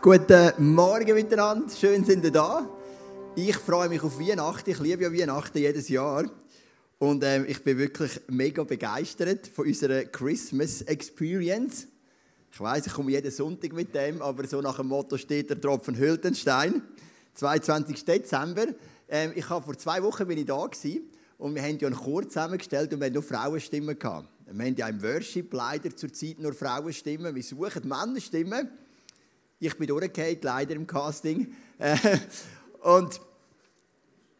Guten Morgen miteinander, schön sind ihr da. Ich freue mich auf Weihnachten, ich liebe ja Weihnachten jedes Jahr. Und ähm, ich bin wirklich mega begeistert von unserer Christmas Experience. Ich weiß, ich komme jeden Sonntag mit dem, aber so nach dem Motto steht der Tropfen hüllt den Stein. 22. Dezember. Ähm, ich habe vor zwei Wochen bin ich da gewesen, und wir haben ja einen Chor zusammengestellt und wir hatten nur Frauenstimmen gehabt. Wir haben ja im Worship leider zurzeit nur Frauenstimmen. Wir suchen Männerstimmen. Ich bin durchgefallen, leider im Casting. Äh, und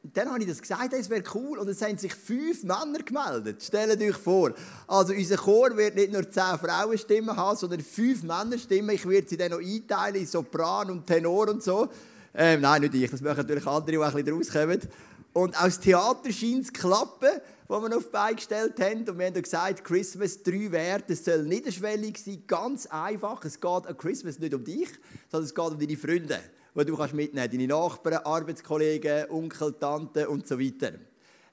dann habe ich das gesagt, es wäre cool. Und es haben sich fünf Männer gemeldet. Stellt euch vor. Also unser Chor wird nicht nur zehn Frauenstimmen haben, sondern fünf Männerstimmen. Ich werde sie dann noch einteilen in Sopran und Tenor und so. Ähm, nein, nicht ich. Das machen natürlich andere, die auch ein bisschen rauskommen. Und aus Theater scheint es klappen, wo wir auf die Beine gestellt haben. Und wir haben gesagt, Christmas drei Werte, es soll niederschwellig sein, ganz einfach. Es geht an Christmas nicht um dich, sondern es geht um deine Freunde die du kannst mitnehmen kannst. Deine Nachbarn, Arbeitskollegen, Onkel, Tante und so weiter.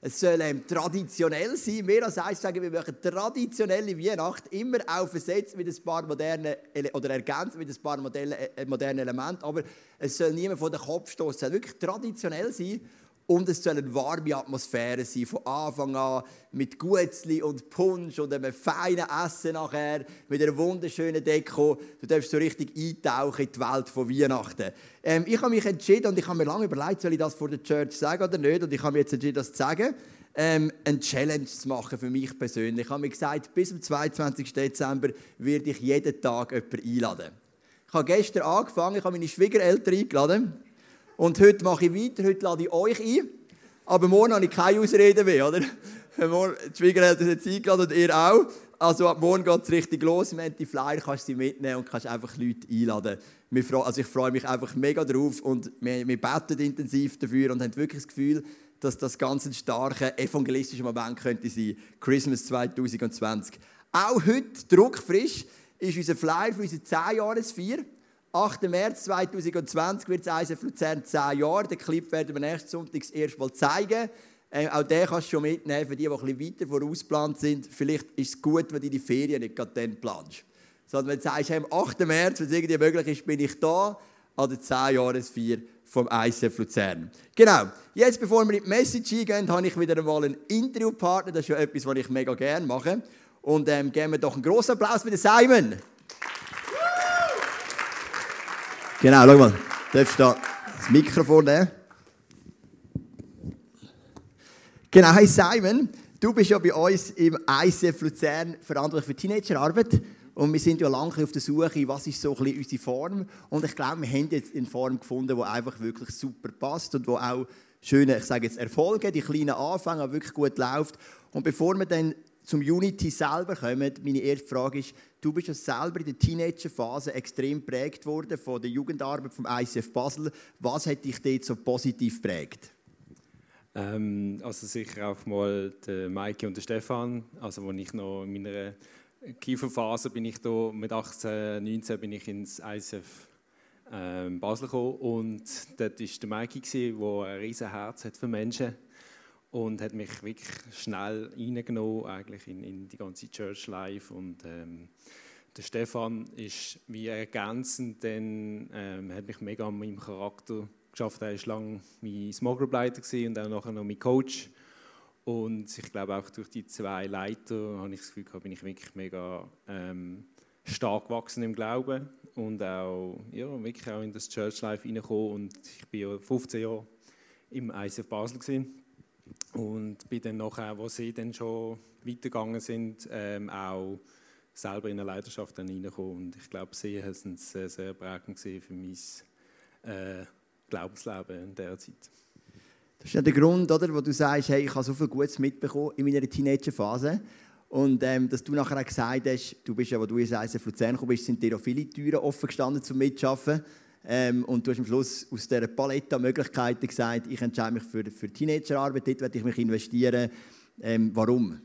Es soll ähm, traditionell sein. Wir als eins sagen, wir machen traditionelle Weihnacht immer auch versetzt mit ein paar modernen oder ergänzt mit ein paar modernen, äh, modernen Elementen. Aber es soll niemand von den Kopf stoßen. Es soll wirklich traditionell sein und es soll eine warme Atmosphäre sein, von Anfang an, mit Gutzli und Punsch und einem feinen Essen nachher, mit einer wunderschönen Deko. Du darfst so richtig eintauchen in die Welt von Weihnachten. Ähm, ich habe mich entschieden und ich habe mir lange überlegt, soll ich das vor der Church sagen oder nicht? Und ich habe mich jetzt entschieden, das zu sagen. Ähm, eine Challenge zu machen für mich persönlich. Ich habe mir gesagt, bis zum 22. Dezember werde ich jeden Tag jemanden einladen. Ich habe gestern angefangen, ich habe meine Schwiegereltern eingeladen. Und heute mache ich weiter, heute lade ich euch ein. Aber morgen habe ich keine Ausrede mehr, oder? Die Schwiegereltern sind eingeladen und ihr auch. Also ab morgen geht es richtig los. Im die Flyer kannst sie mitnehmen und kannst einfach Leute einladen. Also ich freue mich einfach mega drauf und wir, wir beten intensiv dafür und haben wirklich das Gefühl, dass das ganz ein starker evangelistischer Moment könnte sein. Christmas 2020. Auch heute, druckfrisch, ist unser Flyer für unsere 10-Jahresfeier. 8. März 2020 wird es ISF Luzern 10 Jahre. Den Clip werden wir nächsten Sonntag das erste Mal zeigen. Ähm, auch den kannst du schon mitnehmen, für die, die ein bisschen weiter vorausplant sind. Vielleicht ist es gut, wenn du die Ferien nicht gerade dann planst. Sondern wenn du sagst, am 8. März, wenn es irgendwie möglich ist, bin ich da an der 10-Jahresfeier vom ISF Luzern. Genau. Jetzt, bevor wir in die Message eingehen, habe ich wieder einmal einen Interviewpartner. Das ist ja etwas, was ich mega gerne mache. Und ähm, geben wir doch einen großen Applaus für den Simon. Genau, schau mal. Du darfst da das Mikrofon nehmen. Genau, hey Simon, du bist ja bei uns im ICF Luzern verantwortlich für Teenagerarbeit. Und wir sind ja lange auf der Suche, was ist so ein bisschen unsere Form. Und ich glaube, wir haben jetzt eine Form gefunden, die einfach wirklich super passt und wo auch schöne, ich sage jetzt Erfolge, die kleinen Anfänge wirklich gut läuft. Und bevor wir dann zum Unity selber kommen, meine erste Frage ist, du bist ja selber in der Teenagerphase extrem geprägt worden von der Jugendarbeit vom ICF Basel. Was hat dich dort so positiv geprägt? Ähm, also sicher auch mal der Maike und der Stefan, also als ich noch in meiner Kieferphase bin ich da, mit 18, 19 bin ich ins ICF ähm, Basel gekommen und dort war der Maike, der ein riesen Herz hat für Menschen und hat mich wirklich schnell reingenommen eigentlich in, in die ganze Church Life und ähm, der Stefan ist wie ergänzend, denn ähm, hat mich mega an meinem Charakter geschafft. Er war lange mein Small Group Leiter und auch nachher noch mein Coach. Und ich glaube auch durch die zwei Leiter habe ich das Gefühl gehabt, bin ich wirklich mega ähm, stark gewachsen im Glauben und auch ja, wirklich auch in das Church Life reingekommen. Und ich bin ja 15 Jahre im ICF Basel gewesen. Und bin dann nachher, wo sie dann schon weitergegangen sind, ähm, auch selber in eine Leidenschaft reingekommen. Und ich glaube, sie es sehr, sehr prägend für mein äh, Glaubensleben in dieser Zeit. Das ist ja der Grund, oder, wo du sagst, hey, ich habe so viel Gutes mitbekommen in meiner Teenagerphase. Und ähm, dass du nachher auch gesagt hast, du bist ja, wo du in ISF Luzern gekommen bist, sind dir auch viele Türen offen gestanden zum Mitschaffen. Ähm, und du hast am Schluss aus dieser Palette an Möglichkeiten gesagt, ich entscheide mich für, für Teenagerarbeit, dort werde ich mich investieren. Ähm, warum?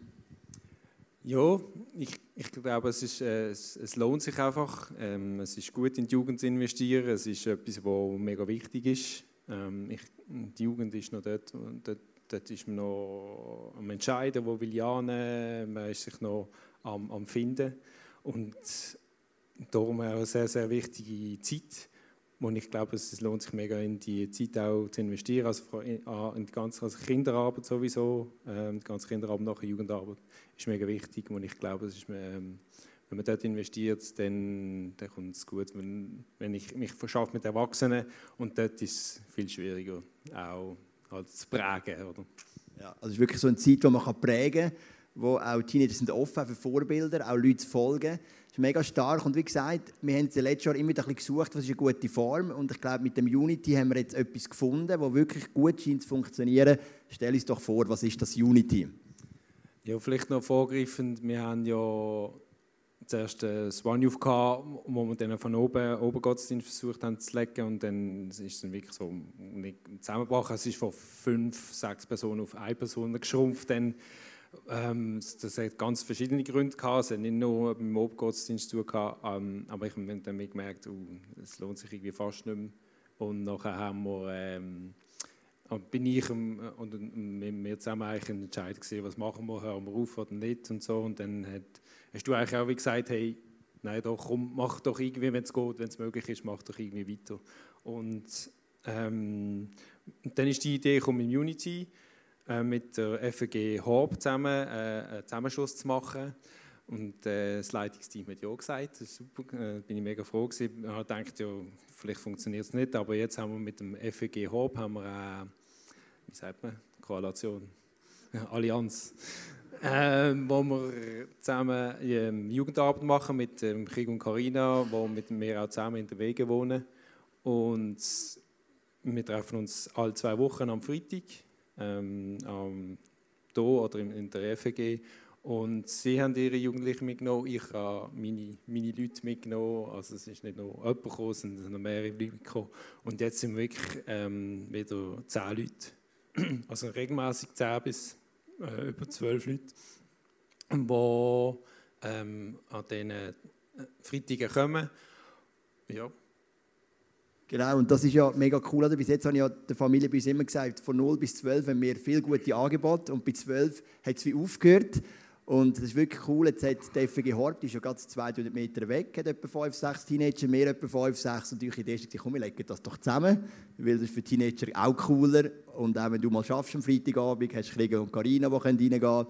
Ja, ich, ich glaube, es, ist, äh, es, es, lohnt sich einfach. Ähm, es ist gut, in die Jugend zu investieren. Es ist etwas, was mega wichtig ist. Ähm, ich, die Jugend ist noch dort, dort, dort ist man noch am Entscheiden, wo will ich annehmen. Man ist sich noch am, am Finden. Und darum auch eine sehr, sehr wichtige Zeit wo ich glaube, es lohnt sich mega in die Zeit auch zu investieren, also in, in die ganze also Kinderarbeit sowieso, ähm, die ganze Kinderarbeit nach Jugendarbeit ist mega wichtig und ich glaube, es ist, ähm, wenn man dort investiert, dann, dann kommt es gut. Wenn, wenn ich mich verschaffe mit Erwachsenen und dort ist es viel schwieriger, auch halt zu prägen. Oder? Ja, also es ist wirklich so eine Zeit, die man prägen kann, wo auch Teenager sind offen für Vorbilder, auch Leute zu folgen. Ist mega stark und wie gesagt, wir haben letztes Jahr immer ein bisschen gesucht, was ist eine gute Form und ich glaube, mit dem Unity haben wir jetzt etwas gefunden, das wirklich gut scheint zu funktionieren. Stell uns doch vor, was ist das Unity? Ja, vielleicht noch vorgreifend, wir haben ja zuerst das One Youth gehabt, wo wir dann von oben, oben Gottesdienst versucht haben zu legen und dann ist es dann wirklich so nicht zusammengebrochen. Es ist von fünf, sechs Personen auf eine Person geschrumpft. Dann, ähm, das hat ganz verschiedene Gründe gehabt. Es hat nicht nur beim Obergottesdienst zu tun ähm, aber ich habe dann gemerkt, uh, es lohnt sich irgendwie fast nicht mehr. Und nachher haben wir, ähm, bin ich und wir zusammen eigentlich entscheiden gesehen, was machen wir, hören wir auf oder nicht und so. Und dann hat, hast du eigentlich auch wie gesagt, hey, nein, doch, komm, mach doch irgendwie, wenn es geht, wenn es möglich ist, mach doch irgendwie weiter. Und ähm, dann ist die Idee gekommen, Unity äh, mit der FG Horb zusammen äh, einen Zusammenschluss zu machen. Und äh, das Leitungsteam hat ja gesagt, das super, äh, bin ich mega froh gewesen. Ich gedacht, ja, vielleicht funktioniert es nicht, aber jetzt haben wir mit dem FG Horb haben wir auch wie sagt man, Koalition, Allianz, äh, wo wir zusammen ähm, Jugendarbeit machen mit ähm, Krieg und Carina, wo mit mir auch zusammen in den Wegen wohnen. Und wir treffen uns alle zwei Wochen am Freitag, ähm, am hier oder in, der FG. Und sie haben ihre Jugendlichen mitgenommen, ich habe meine, meine Leute mitgenommen. Also es ist nicht nur jemand gekommen, sondern noch mehrere Leute gekommen. Und jetzt sind wir wirklich ähm, wieder zehn Leute also regelmäßig 10 bis äh, über 12 Leute, die ähm, an diesen äh, Freitagen kommen. Ja. Genau, und das ist ja mega cool. Oder? Bis jetzt habe ich ja der Familie bei uns immer gesagt, von 0 bis 12 haben wir viele gute Angebote und bei 12 hat es wie aufgehört. Und das ist wirklich cool. Jetzt hat die FG Horb, die ist ja gerade 200 Meter weg, hat etwa 5, 6 Teenager, mehr etwa 5, 6. Und die Idee ist, komm, wir legen das doch zusammen, weil das ist für Teenager auch cooler. Und auch wenn du mal schaffst am Freitagabend, hast du Kriege und Karina, die reingehen können.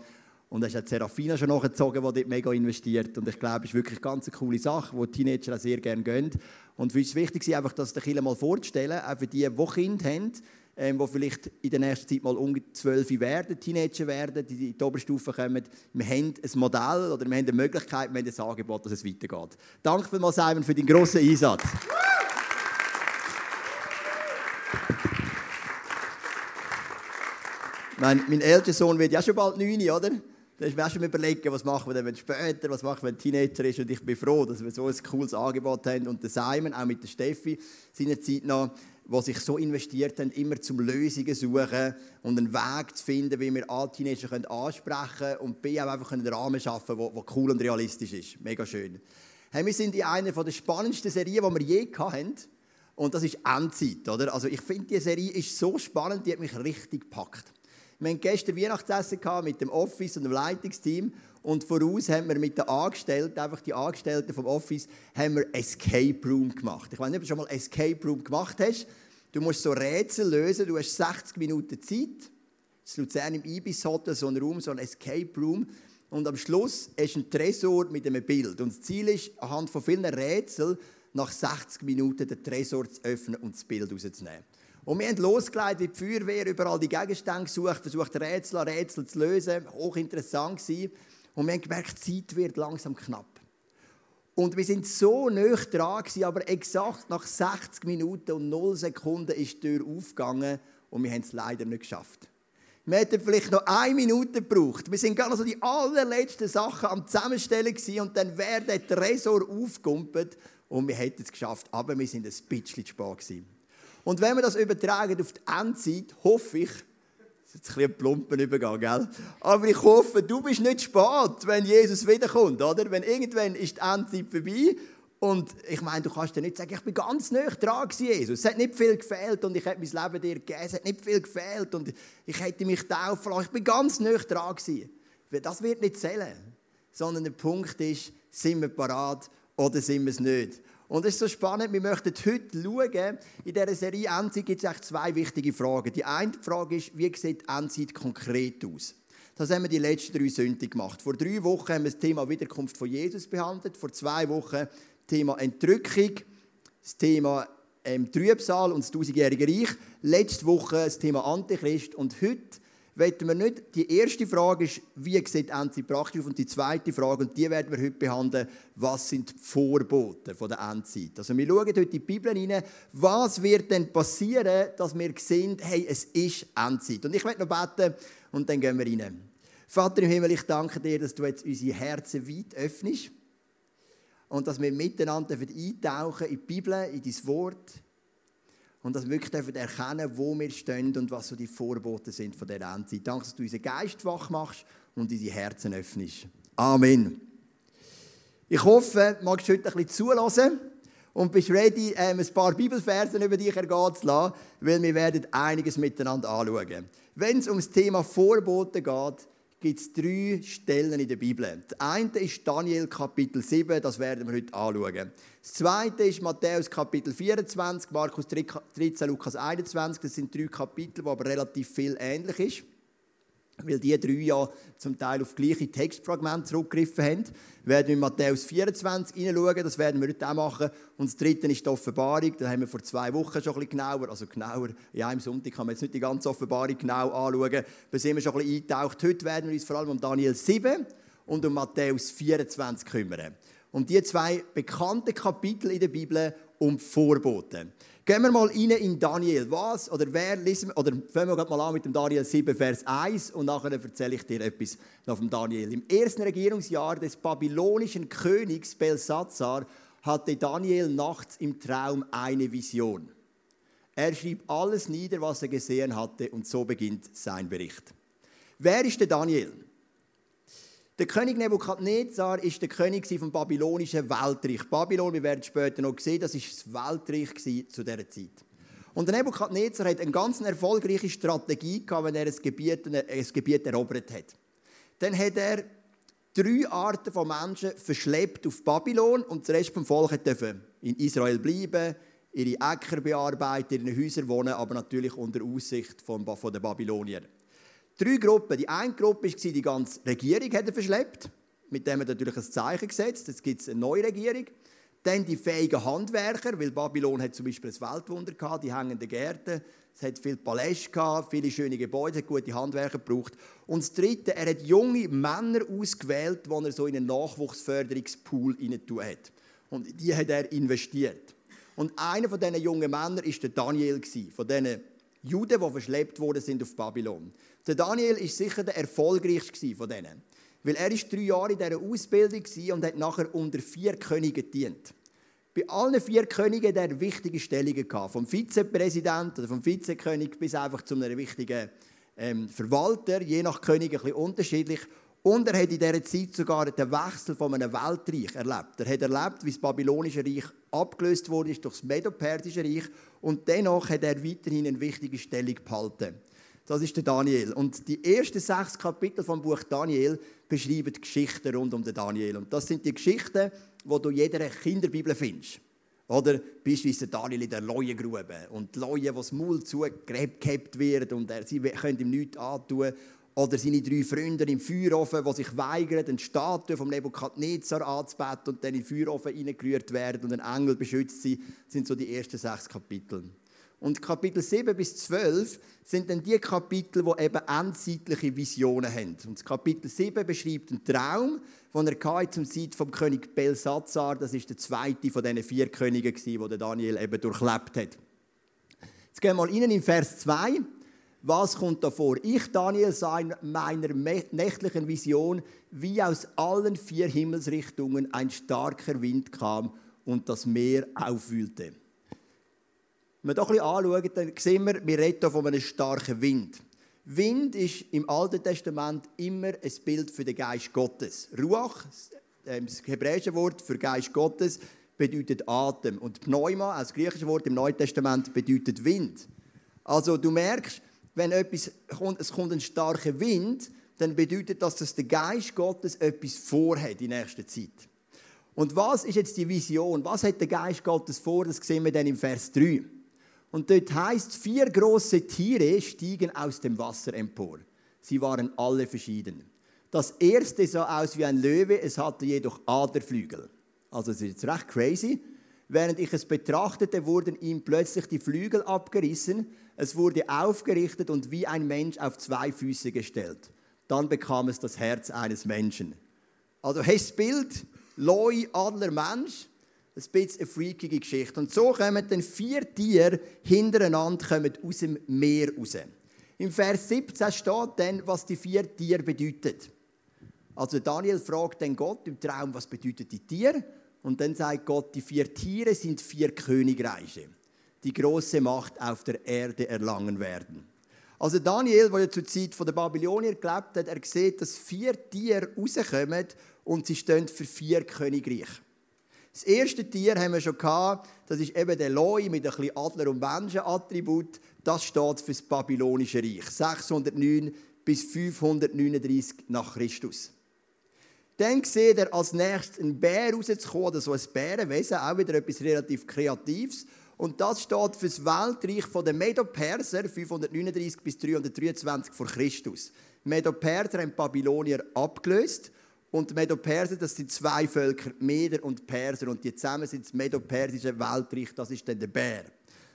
Und dann hat Serafina schon nachgezogen, die dort mega investiert. Und ich glaube, es ist wirklich eine ganz coole Sache, die Teenager auch sehr gerne gehen. Und für uns ist wichtig, einfach das den Kindern mal vorzustellen, auch für die, die Kinder haben, ähm, die vielleicht in der nächsten Zeit mal um 12 werden, Teenager werden, die in die Oberstufe kommen. Wir haben ein Modell oder wir haben eine Möglichkeit, wir haben ein Angebot, dass es weitergeht. Danke vielmals, Simon, für deinen grossen Einsatz. mein, mein ältester Sohn wird ja schon bald 9, oder? Da ist mir auch schon überlegen, was machen wir denn, wenn später, was machen wir, wenn Teenager ist. Und ich bin froh, dass wir so ein cooles Angebot haben. Und Simon, auch mit der Steffi, seiner Zeit noch, die sich so investiert haben, immer zum Lösungen suchen und einen Weg zu finden, wie wir alle Teenager ansprechen können und B auch einfach einen Rahmen schaffen können, der cool und realistisch ist. Mega schön. Hey, wir sind in einer der spannendsten Serien, die wir je hatten. Und das ist Endzeit. Oder? Also ich finde, diese Serie ist so spannend, die hat mich richtig gepackt. Wir hatten gestern Weihnachtsessen mit dem Office und dem Leitungsteam und voraus haben wir mit den Angestellten, einfach die Angestellten vom Office, haben wir Escape Room gemacht. Ich weiß nicht, ob du schon mal Escape Room gemacht hast. Du musst so Rätsel lösen, du hast 60 Minuten Zeit. Das Luzern im Ibis Hotel, so ein Raum, so ein Escape Room. Und am Schluss du einen Tresor mit einem Bild. Und das Ziel ist, anhand von vielen Rätseln nach 60 Minuten den Tresor zu öffnen und das Bild rauszunehmen. Und wir haben losgelegt, wie die Feuerwehr überall die Gegenstände gesucht, versucht Rätsel an Rätsel zu lösen. Hochinteressant gewesen. Und wir haben gemerkt, die Zeit wird langsam knapp. Und wir sind so nah dran, gewesen, aber exakt nach 60 Minuten und 0 Sekunden ist die Tür aufgegangen und wir haben es leider nicht geschafft. Wir hätten vielleicht noch eine Minute gebraucht. Wir sind gerade so die allerletzten Sachen am Zusammenstellen gewesen, und dann wäre der Tresor aufgekumpelt und wir hätten es geschafft. Aber wir sind ein bisschen zu spät gewesen. Und wenn wir das übertragen auf die Endzeit, hoffe ich, das ist jetzt ein, ein plumpen Übergang, gell? Aber ich hoffe, du bist nicht spät, wenn Jesus wiederkommt, oder? Wenn irgendwann ist die Endzeit vorbei und ich meine, du kannst dir nicht sagen, ich bin ganz nah dran Jesus. Es hat nicht viel gefehlt und ich habe mein Leben dir gegeben. Es hat nicht viel gefehlt und ich hätte mich taufen lassen. Ich bin ganz nah dran gewesen. Das wird nicht zählen. Sondern der Punkt ist, sind wir parat oder sind wir es nicht? Und es ist so spannend, wir möchten heute schauen, in dieser Serie Endzeit gibt es zwei wichtige Fragen. Die eine Frage ist, wie sieht Endzeit konkret aus? Das haben wir die letzten drei Sünden gemacht. Vor drei Wochen haben wir das Thema Wiederkunft von Jesus behandelt, vor zwei Wochen das Thema Entrückung, das Thema ähm, Trübsal und das tausendjährige Reich. Letzte Woche das Thema Antichrist und heute wollen wir nicht, die erste Frage ist, wie sieht Endzeit praktisch auf? Und die zweite Frage, und die werden wir heute behandeln, was sind die Vorbote von der Endzeit? Also wir schauen heute in die Bibel hinein, was wird denn passieren, dass wir sehen, hey, es ist Endzeit. Und ich werde noch beten und dann gehen wir rein. Vater im Himmel, ich danke dir, dass du jetzt unsere Herzen weit öffnest und dass wir miteinander eintauchen in die Bibel, in dein Wort und dass wir wirklich erkennen wo wir stehen und was so die Vorbote sind von dieser Endzeit. Danke, dass du unseren Geist wach machst und unsere Herzen öffnest. Amen. Ich hoffe, du magst heute ein bisschen zulassen und bist ready, ähm, ein paar Bibelversen über dich ergehen zu lassen, weil wir werden einiges miteinander anschauen. Wenn es um das Thema Vorbote geht, gibt es drei Stellen in der Bibel. Das eine ist Daniel Kapitel 7, das werden wir heute anschauen. Das zweite ist Matthäus Kapitel 24, Markus 13, Lukas 21. Das sind drei Kapitel, wo aber relativ viel ähnlich ist weil die drei ja zum Teil auf gleiche Textfragmente zurückgegriffen haben. Wir werden in Matthäus 24 hineinschauen, das werden wir heute auch machen. Und das dritte ist die Offenbarung, da haben wir vor zwei Wochen schon ein bisschen genauer, also genauer, ja, im Sonntag kann man jetzt nicht die ganze Offenbarung genau anschauen, da sind wir schon ein bisschen eingetaucht. Heute werden wir uns vor allem um Daniel 7 und um Matthäus 24 kümmern. Um die zwei bekannten Kapitel in der Bibel um Vorbote. Gehen wir mal rein in Daniel. Was oder wer lesen oder fangen wir mal an mit dem Daniel 7, Vers 1 und nachher erzähle ich dir etwas noch vom Daniel. Im ersten Regierungsjahr des babylonischen Königs Belsazar hatte Daniel nachts im Traum eine Vision. Er schrieb alles nieder, was er gesehen hatte und so beginnt sein Bericht. Wer ist der Daniel? Der König Nebukadnezar ist der König vom babylonischen Weltreich. Babylon, wir werden später noch sehen, das ist das Weltreich zu dieser Zeit. Und der Nebukadnezar hat eine ganz erfolgreiche Strategie gehabt, wenn er ein Gebiet, ein Gebiet erobert hat. Dann hat er drei Arten von Menschen verschleppt auf Babylon und der Rest vom Volk in Israel bleiben, ihre Äcker bearbeiten, in ihren Häusern wohnen, aber natürlich unter Aussicht von den Babyloniern. Drei Gruppen. Die eine Gruppe war, die ganze Regierung hat verschleppt. Mit dem hat er natürlich ein Zeichen gesetzt. Jetzt gibt es eine neue Regierung. Dann die fähigen Handwerker, weil Babylon hat zum Beispiel ein Weltwunder gehabt, die hängenden Gärten. Es hat viele Paläste gehabt, viele schöne Gebäude, hat gute Handwerker gebraucht. Und das Dritte, er hat junge Männer ausgewählt, die er so in einen Nachwuchsförderungspool hinein hat. Und die hat er investiert. Und einer von diesen jungen Männern war der Daniel, von diesen Juden, die verschleppt worden sind auf Babylon. Der Daniel ist sicher der erfolgreichste von denen. Weil er ist drei Jahre in dieser Ausbildung und hat nachher unter vier Königen gedient. Bei allen vier Königen hat er wichtige Stellungen gehabt. Vom Vizepräsident oder vom Vizekönig bis einfach zu einem wichtigen ähm, Verwalter, je nach König ein bisschen unterschiedlich. Und er hat in dieser Zeit sogar den Wechsel von einem Weltreich erlebt. Er hat erlebt, wie das babylonische Reich abgelöst wurde durch das Medo-Persische Reich. Und dennoch hat er weiterhin eine wichtige Stellung behalten. Das ist der Daniel. Und die ersten sechs Kapitel vom Buch Daniel beschreiben die Geschichten rund um den Daniel. Und das sind die Geschichten, die du in jeder Kinderbibel findest. Oder beispielsweise Daniel in der Leuengrube und die Leuen, die das Maul zugehabt wird und er, sie können ihm nichts antun. Oder seine drei Freunde im Feuerofen, die sich weigern, eine Statue vom Nebukadnezar anzubeten und dann in den Feuerofen reingerührt werden und ein Engel beschützt sie. Das sind so die ersten sechs Kapitel. Und Kapitel 7 bis 12 sind dann die Kapitel, die eben endzeitliche Visionen haben. Und Kapitel 7 beschreibt einen Traum, den er zum Zeit vom König Belsazar. Das ist der zweite von diesen vier Königen, die Daniel eben durchlebt hat. Jetzt gehen wir mal rein in Vers 2. Was kommt da vor? Ich, Daniel, sah in meiner nächtlichen Vision, wie aus allen vier Himmelsrichtungen ein starker Wind kam und das Meer aufwühlte. Wenn wir hier ein bisschen anschauen, dann sehen wir, wir reden hier von einem starken Wind. Wind ist im Alten Testament immer ein Bild für den Geist Gottes. Ruach, ähm, das hebräische Wort für Geist Gottes, bedeutet Atem. Und Pneuma, als griechisches Wort im Neuen Testament, bedeutet Wind. Also du merkst, wenn etwas kommt, es kommt ein starker Wind, dann bedeutet das, dass der Geist Gottes etwas vorhat in nächster Zeit. Und was ist jetzt die Vision? Was hat der Geist Gottes vor? Das sehen wir dann im Vers 3. Und dort heißt, vier große Tiere stiegen aus dem Wasser empor. Sie waren alle verschieden. Das erste sah aus wie ein Löwe, es hatte jedoch Aderflügel. Also es ist jetzt recht crazy. Während ich es betrachtete, wurden ihm plötzlich die Flügel abgerissen, es wurde aufgerichtet und wie ein Mensch auf zwei Füße gestellt. Dann bekam es das Herz eines Menschen. Also hast das Bild, Loi, Adler, Mensch, ein bisschen eine freakige Geschichte. Und so kommen dann vier Tiere hintereinander kommen aus dem Meer raus. Im Vers 17 steht dann, was die vier Tiere bedeuten. Also Daniel fragt dann Gott im Traum, was bedeutet die Tiere? Und dann sagt Gott, die vier Tiere sind vier Königreiche, die große Macht auf der Erde erlangen werden. Also Daniel, der ja zur Zeit der Babylonier gelebt hat, er sieht, dass vier Tiere rauskommen und sie stehen für vier Königreiche. Das erste Tier haben wir schon gehabt, das ist eben der Loi mit ein bisschen Adler- und Menschenattribut. Das steht für das babylonische Reich. 609 bis 539 nach Christus. Dann sieht er als nächstes einen Bär rauszukommen, so ein Bärenwesen, auch wieder etwas relativ Kreatives. Und das steht für das Weltreich der Medo-Perser, 539 bis 323 vor Christus. Medo-Perser haben Babylonier abgelöst und Medo-Perser, das sind zwei Völker, Meder und Perser. Und die zusammen sind das Medo-Persische Weltreich, das ist dann der Bär.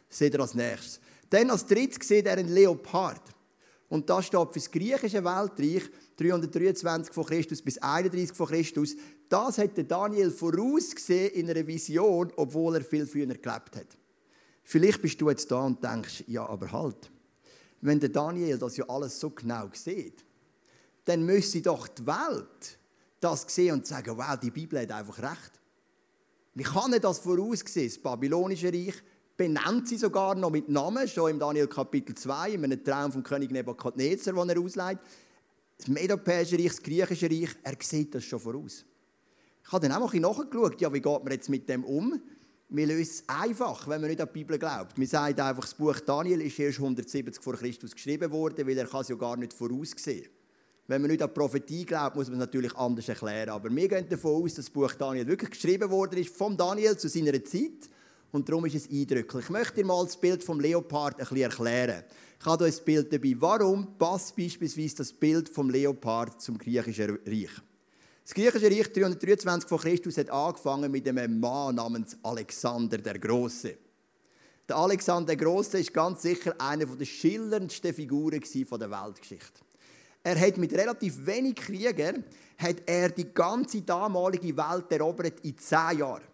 Seht ihr als nächstes. Dann als drittes sieht er einen Leopard. Und das steht für das griechische Weltreich, 323 vor Christus bis 31 vor Christus. Das hat Daniel vorausgesehen in einer Vision, obwohl er viel früher gelebt hat. Vielleicht bist du jetzt da und denkst, ja, aber halt, wenn der Daniel das ja alles so genau sieht, dann müsste doch die Welt das sehen und sagen, wow, die Bibel hat einfach recht. Wie kann er das vorausgesehen? Das babylonische Reich benennt sie sogar noch mit Namen, schon im Daniel Kapitel 2, in einem Traum vom König Nebukadnezar, den er ausleiht. Das Medopäische Reich, das griechische Reich, er sieht das schon voraus. Ich habe dann auch mal nachgeschaut, ja, wie geht man jetzt mit dem um? Wir lösen es einfach, wenn man nicht an die Bibel glaubt. Wir sagen einfach, das Buch Daniel ist erst 170 vor Christus geschrieben worden, weil er es ja gar nicht voraussehen wenn man nicht an die Prophetie glaubt, muss man es natürlich anders erklären. Aber wir gehen davon aus, dass das Buch Daniel wirklich geschrieben worden ist von Daniel zu seiner Zeit. Und darum ist es eindrücklich. Ich möchte dir mal das Bild vom Leopard ein bisschen erklären. Ich habe hier ein Bild dabei. Warum passt beispielsweise das Bild vom Leopard zum griechischen Reich? Das griechische Reich 323 vor Christus hat angefangen mit einem Mann namens Alexander der Große. Der Alexander der Große ist ganz sicher eine der schillerndsten Figuren der Weltgeschichte. Er hat mit relativ wenig Kriegern hat er die ganze damalige Welt erobert in zehn Jahren.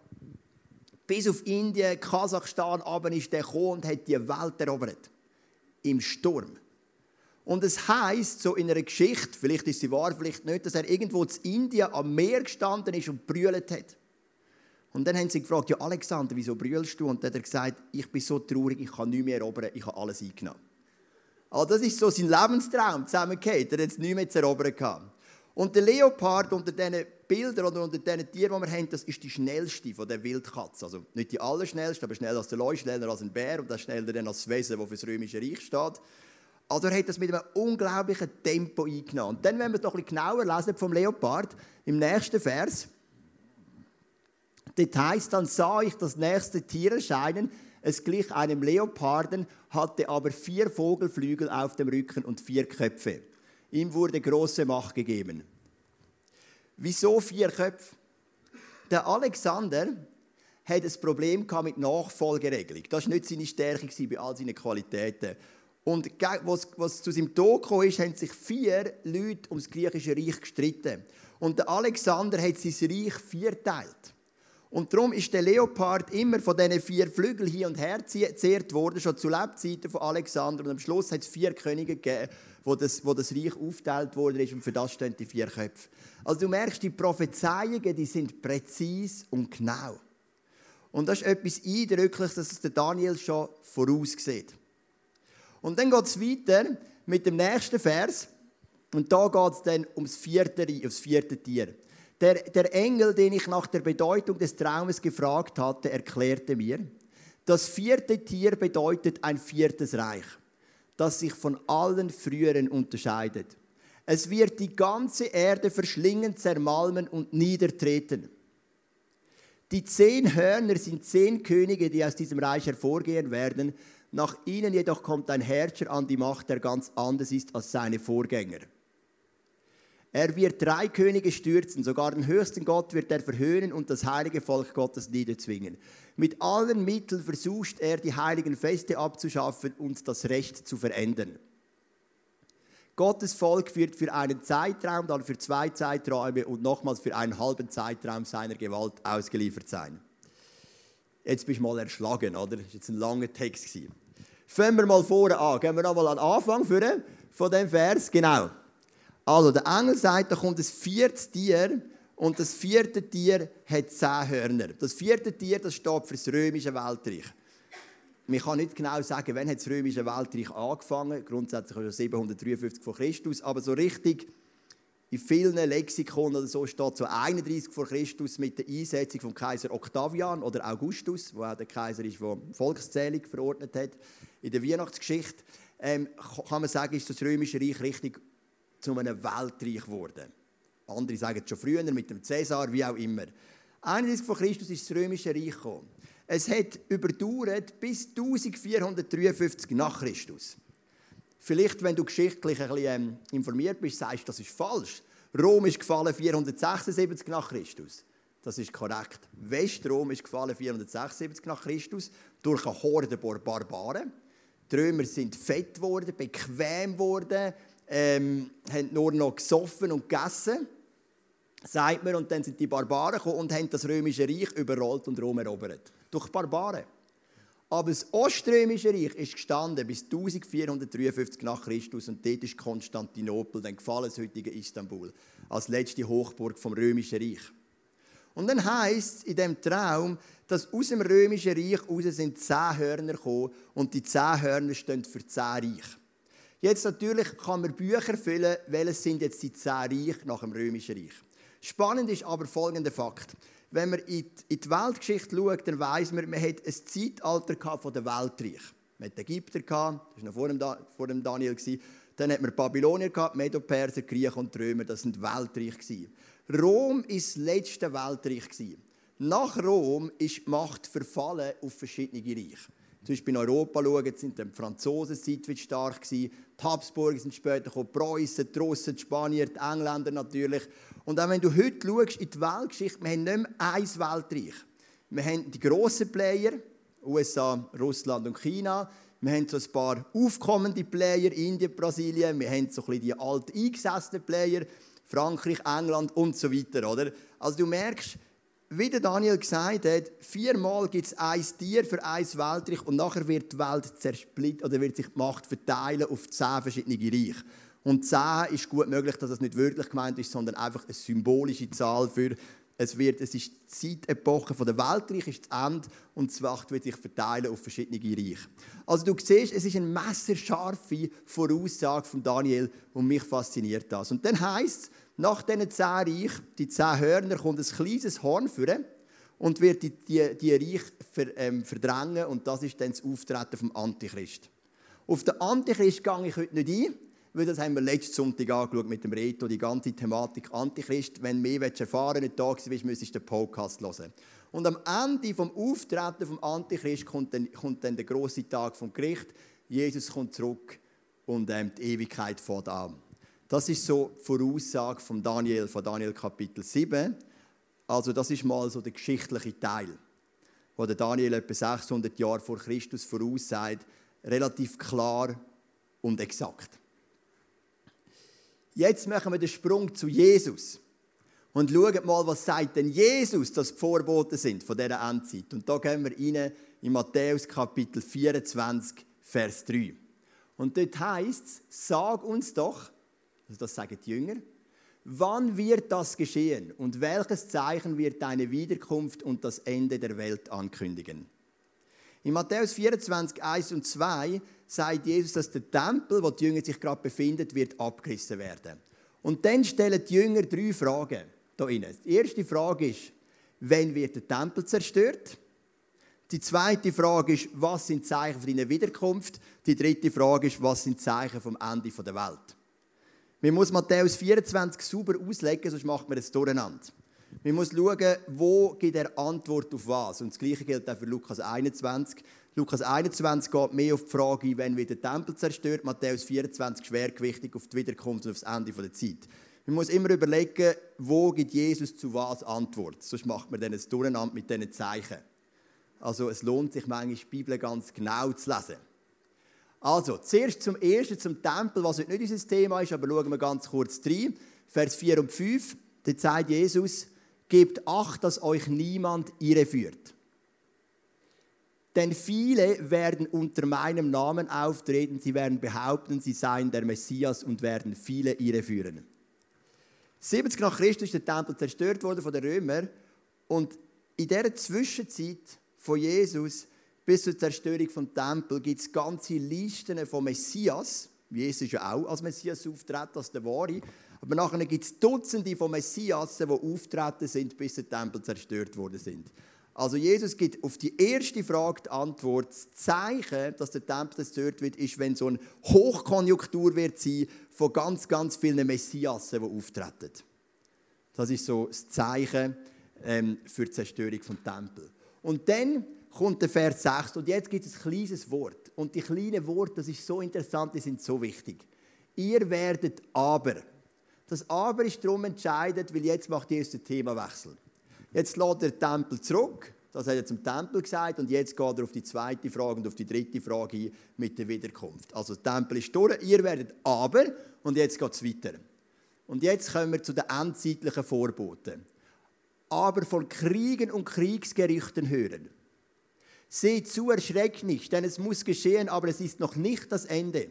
Bis auf Indien, Kasachstan aber ist er gekommen und hat die Welt erobert. Im Sturm. Und es heißt so in einer Geschichte, vielleicht ist sie wahr, vielleicht nicht, dass er irgendwo in Indien am Meer gestanden ist und brüllt hat. Und dann haben sie gefragt, ja Alexander, wieso brüllst du? Und dann hat er gesagt, ich bin so traurig, ich kann nichts mehr erobern, ich habe alles eingenommen. Also das ist so sein Lebenstraum zusammengehört. Er hat es nicht mehr zu erobern gehabt. Und der Leopard unter diesen Bildern oder unter diesen Tieren, die wir haben, das ist die schnellste von der Wildkatze. Also nicht die allerschnellste, aber schneller als der Leu, schneller als ein Bär und das schneller dann als das Wesen, das für das Römische Reich steht. Also er hat das mit einem unglaublichen Tempo eingenommen. Und dann, wenn wir es noch ein bisschen genauer lesen vom Leopard, im nächsten Vers, dort heißt, dann sah ich das nächste Tier erscheinen, es glich einem Leoparden, hatte aber vier Vogelflügel auf dem Rücken und vier Köpfe. Ihm wurde große Macht gegeben. Wieso vier Köpfe? Der Alexander hat ein Problem mit Nachfolgeregelung. Das war nicht seine Stärke bei all seinen Qualitäten. Und was, was zu seinem Tod kam, ist, haben sich vier Leute ums griechische Reich gestritten. Und der Alexander hat sein Reich vierteilt. Und darum ist der Leopard immer von diesen vier Flügeln hin und her gezehrt worden, schon zu Lebzeiten von Alexander. Und am Schluss hat es vier Könige gegeben, wo das, wo das Reich aufteilt worden ist. Und für das stehen die vier Köpfe. Also du merkst, die Prophezeiungen, die sind präzise und genau. Und das ist etwas Eindrückliches, dass es der Daniel schon voraussieht. Und dann geht es weiter mit dem nächsten Vers. Und da geht es dann ums vierte, ums vierte Tier. Der, der Engel, den ich nach der Bedeutung des Traumes gefragt hatte, erklärte mir, das vierte Tier bedeutet ein viertes Reich, das sich von allen früheren unterscheidet. Es wird die ganze Erde verschlingen, zermalmen und niedertreten. Die zehn Hörner sind zehn Könige, die aus diesem Reich hervorgehen werden. Nach ihnen jedoch kommt ein Herrscher an die Macht, der ganz anders ist als seine Vorgänger. Er wird drei Könige stürzen, sogar den höchsten Gott wird er verhöhnen und das heilige Volk Gottes niederzwingen. Mit allen Mitteln versucht er, die heiligen Feste abzuschaffen und das Recht zu verändern. Gottes Volk wird für einen Zeitraum, dann für zwei Zeiträume und nochmals für einen halben Zeitraum seiner Gewalt ausgeliefert sein. Jetzt bist du mal erschlagen, oder? Das war jetzt ein langer Text. Fangen wir mal vorne an. Gehen wir nochmal an den Anfang von dem Vers. Genau. Also, der Engel sagt, da kommt ein viertes Tier und das vierte Tier hat zehn Hörner. Das vierte Tier, das steht für das römische Weltreich. Man kann nicht genau sagen, wann hat das römische Weltreich angefangen. Grundsätzlich schon 753 vor Christus, aber so richtig in vielen Lexikon oder so steht so 31 vor Christus mit der Einsetzung vom Kaiser Octavian oder Augustus, wo auch der Kaiser ist, der Volkszählung verordnet hat. In der Weihnachtsgeschichte ähm, kann man sagen, ist das römische Reich richtig zu einem Weltreich geworden. Andere sagen es schon früher mit dem Cäsar, wie auch immer. 31 vor Christus ist das römische Reich gekommen. Es hat überdauert bis 1453 nach Christus. Vielleicht, wenn du geschichtlich ein bisschen ähm, informiert bist, sagst du, das ist falsch. Rom ist gefallen 476 nach Christus. Das ist korrekt. Westrom ist gefallen 476 nach Christus durch eine Horde Barbaren. Die Römer sind fett geworden, bequem geworden, ähm, haben nur noch gesoffen und gegessen, sagt man. Und dann sind die Barbaren gekommen und haben das römische Reich überrollt und Rom erobert. Durch Barbaren. Aber das Oströmische Reich ist gestanden bis 1453 nach Christus und dort ist Konstantinopel, dann gefallen das heutige Istanbul, als letzte Hochburg vom Römischen Reich. Und dann heißt es in dem Traum, dass aus dem Römischen Reich raus sind zehn Hörner gekommen und die zehn Hörner stehen für zehn Reich. Jetzt natürlich kann man Bücher füllen, welches sind jetzt die zehn Reiche nach dem Römischen Reich. Spannend ist aber folgender Fakt. Wenn man in die Weltgeschichte schaut, dann weiss man, man hat ein Zeitalter von der Weltreich. Man hat Ägypter, das war noch vor dem, vor dem Daniel. Dann hat man Babylonier, Medo-Perser, Griechen und Römer, das sind Weltreich. Rom war das letzte Weltreich. Nach Rom ist die Macht verfallen auf verschiedene Reiche. Zum Beispiel in Europa schauen, sind die Franzosen zeitweit stark gewesen, die Habsburger sind später gekommen, die Preußen, die Russen, die Spanier, die Engländer natürlich. Und auch wenn du heute schaust in die Weltgeschichte, wir haben nicht mehr ein Weltreich. Wir haben die grossen Player, USA, Russland und China. Wir haben so ein paar aufkommende Player, Indien, Brasilien. Wir haben so ein bisschen die alt eingesessenen Player, Frankreich, England und so weiter. Oder? Also du merkst, wie der Daniel gesagt hat, viermal gibt es ein Tier für ein Weltreich und nachher wird die Welt zersplittert oder wird sich die Macht verteilen auf zehn verschiedene Reiche. Und zehn ist gut möglich, dass das nicht wörtlich gemeint ist, sondern einfach eine symbolische Zahl für es, wird, es ist die Zeitepoche von der Weltreich, ist das Ende und die Macht wird sich verteilen auf verschiedene Reiche. Also du siehst, es ist eine messerscharfe Voraussage von Daniel und mich fasziniert das. Und dann heißt es, nach diesen zehn Reich, die zehn Hörner, kommt ein kleines Horn führen und wird die, die, die Reich ver, ähm, verdrängen und das ist dann das Auftreten vom Antichrist. Auf den Antichrist gehe ich heute nicht ein, weil das haben wir letzten Sonntag angeschaut mit dem Reto, die ganze Thematik Antichrist. Wenn du mehr erfahren willst, nicht da bist, müsstest du den Podcast hören. Und am Ende vom Auftreten vom Antichrist kommt dann, kommt dann der große Tag vom Gericht. Jesus kommt zurück und ähm, die Ewigkeit fährt an. Das ist so die Voraussage von Daniel, von Daniel Kapitel 7. Also das ist mal so der geschichtliche Teil, wo der Daniel etwa 600 Jahre vor Christus voraussagt, relativ klar und exakt. Jetzt machen wir den Sprung zu Jesus und schauen mal, was sagt denn Jesus, dass die Vorboten sind von dieser Endzeit. Und da gehen wir rein in Matthäus Kapitel 24, Vers 3. Und dort heißt es, sag uns doch, also das sagen die Jünger. Wann wird das geschehen und welches Zeichen wird deine Wiederkunft und das Ende der Welt ankündigen? In Matthäus 24, 1 und 2 sagt Jesus, dass der Tempel, wo die Jünger sich gerade befinden, wird abgerissen werden. Und dann stellen die Jünger drei Fragen da Die erste Frage ist, wann wird der Tempel zerstört? Die zweite Frage ist, was sind Zeichen für deine Wiederkunft? Die dritte Frage ist, was sind Zeichen vom Ende der Welt? Man muss Matthäus 24 sauber auslegen, sonst macht man es durcheinander. Man muss schauen, wo gibt er Antwort auf was. Und das Gleiche gilt auch für Lukas 21. Lukas 21 geht mehr auf die Frage, wenn wieder der Tempel zerstört. Matthäus 24 schwergewichtig auf die Wiederkunft und auf das Ende der Zeit. Man muss immer überlegen, wo gibt Jesus zu was Antwort. Sonst macht man dann ein Durcheinander mit diesen Zeichen. Also es lohnt sich manchmal, die Bibel ganz genau zu lesen. Also, zuerst zum Ersten, zum Tempel, was heute nicht unser Thema ist, aber schauen wir ganz kurz rein. Vers 4 und 5, da sagt Jesus, gebt Acht, dass euch niemand irreführt. Denn viele werden unter meinem Namen auftreten, sie werden behaupten, sie seien der Messias und werden viele irreführen. 70 nach Christus ist der Tempel zerstört worden von den Römern und in dieser Zwischenzeit von Jesus bis zur Zerstörung des Tempels gibt es ganze Listen von Messias. Jesus ist ja auch als Messias auftreten, als der Wahre. Aber nachher gibt es Dutzende von Messias, die auftreten sind, bis der Tempel zerstört worden sind. Also Jesus gibt auf die erste Frage die Antwort. Das Zeichen, dass der Tempel zerstört wird, ist, wenn so eine Hochkonjunktur wird sein von ganz, ganz vielen Messiasen, die auftreten. Das ist so das Zeichen ähm, für die Zerstörung des Tempels. Und dann kommt der Vers 6 und jetzt gibt es ein kleines Wort. Und die kleinen Worte, das ist so interessant, die sind so wichtig. Ihr werdet aber. Das aber ist darum entscheidend, weil jetzt macht Jesus den Themawechsel. Jetzt lädt er den Tempel zurück. Das hat er zum Tempel gesagt. Und jetzt geht er auf die zweite Frage und auf die dritte Frage ein mit der Wiederkunft. Also, der Tempel ist durch. Ihr werdet aber. Und jetzt geht es weiter. Und jetzt kommen wir zu den endzeitlichen Vorboten. Aber von Kriegen und Kriegsgerichten hören. Seht zu, erschreckt nicht, denn es muss geschehen, aber es ist noch nicht das Ende.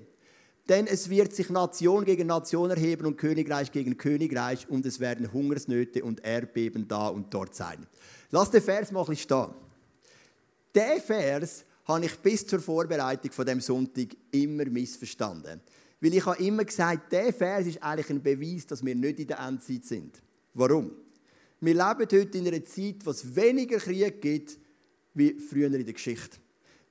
Denn es wird sich Nation gegen Nation erheben und Königreich gegen Königreich und es werden Hungersnöte und Erdbeben da und dort sein. Lass den Vers mal stehen. Der Vers habe ich bis zur Vorbereitung von dem Sonntag immer missverstanden. Weil ich habe immer gesagt, der Vers ist eigentlich ein Beweis, dass wir nicht in der Endzeit sind. Warum? Wir leben heute in einer Zeit, wo es weniger Krieg gibt, wie früher in der Geschichte.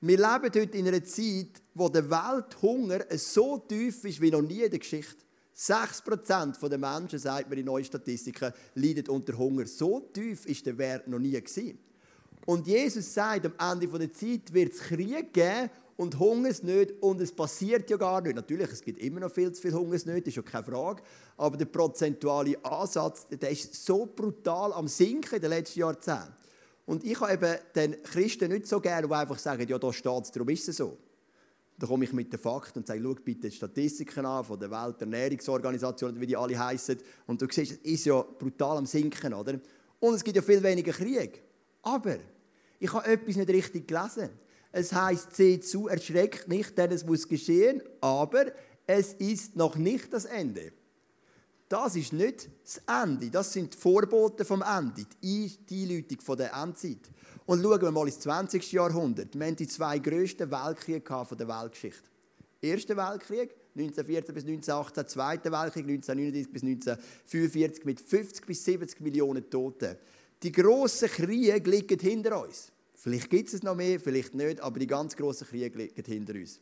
Wir leben heute in einer Zeit, wo der Welthunger so tief ist wie noch nie in der Geschichte. 6% der Menschen, sagt man in neuen Statistiken, leiden unter Hunger. So tief ist der Wert noch nie gewesen. Und Jesus sagt, am Ende der Zeit wird es Krieg geben und Hungersnöte und es passiert ja gar nicht. Natürlich, es gibt immer noch viel zu viel Hungersnöte, ist ja keine Frage. Aber der prozentuale Ansatz, der ist so brutal am Sinken in den letzten Jahrzehnten. Und ich habe eben den Christen nicht so gerne, die einfach sagen, ja, da steht es, darum ist es so. Dann komme ich mit den Fakten und sage, schau bitte die Statistiken an von der Welternährungsorganisation, wie die alle heißen. Und du siehst, es ist ja brutal am Sinken, oder? Und es gibt ja viel weniger Krieg. Aber ich habe etwas nicht richtig gelesen. Es heißt, seht zu, erschreckt nicht, denn es muss geschehen, aber es ist noch nicht das Ende. Das ist nicht das Ende, das sind die Vorbote vom Ende, die Einleitung von der Endzeit. Und schauen wir mal ins 20. Jahrhundert. Wir haben die zwei grössten Weltkriege der Weltgeschichte. Erster Weltkrieg, 1914 bis 1918, Zweiter Weltkrieg, 1939 bis 1945, mit 50 bis 70 Millionen Toten. Die grossen Kriege liegen hinter uns. Vielleicht gibt es noch mehr, vielleicht nicht, aber die ganz grossen Kriege liegen hinter uns.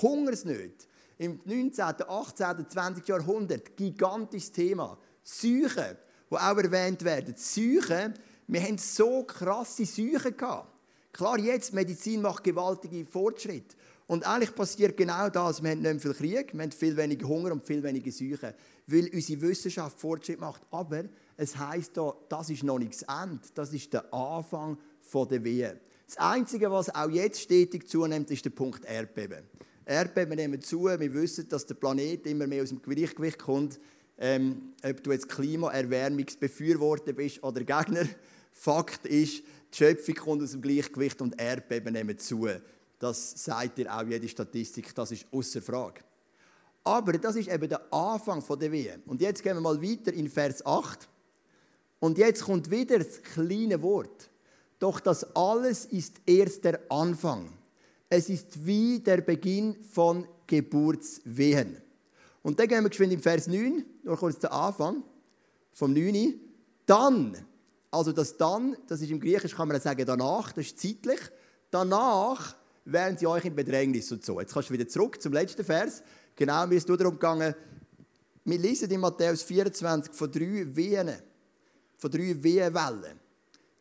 Hungersnöte im 19., 18., 20. Jahrhundert gigantisches Thema. Seuchen, die auch erwähnt werden. Seuchen, wir haben so krasse Seuchen gehabt. Klar, jetzt, Medizin macht gewaltige Fortschritte. Und eigentlich passiert genau das. Wir haben nicht viel Krieg, wir haben viel weniger Hunger und viel weniger Seuchen, weil unsere Wissenschaft Fortschritt macht. Aber es heisst da, das ist noch nicht das Ende, das ist der Anfang der Wehe. Das Einzige, was auch jetzt stetig zunimmt, ist der Punkt Erdbeben. Erdbeben nehmen zu. Wir wissen, dass der Planet immer mehr aus dem Gleichgewicht kommt. Ähm, ob du jetzt Klimaerwärmungsbefürworter bist oder Gegner, Fakt ist, die Schöpfung kommt aus dem Gleichgewicht und Erdbeben nehmen zu. Das sagt dir auch jede Statistik, das ist außer Frage. Aber das ist eben der Anfang der Wehe. Und jetzt gehen wir mal weiter in Vers 8. Und jetzt kommt wieder das kleine Wort. Doch das alles ist erst der Anfang. Es ist wie der Beginn von Geburtswehen. Und dann gehen wir geschwind im Vers 9, noch kurz der Anfang vom 9. Dann, also das dann, das ist im Griechisch, kann man sagen danach, das ist zeitlich. Danach werden sie euch in Bedrängnis und so. Jetzt kannst du wieder zurück zum letzten Vers. Genau, mir ist nur darum gegangen, wir lesen in Matthäus 24 von drei Wehen. von drei Wehenwellen.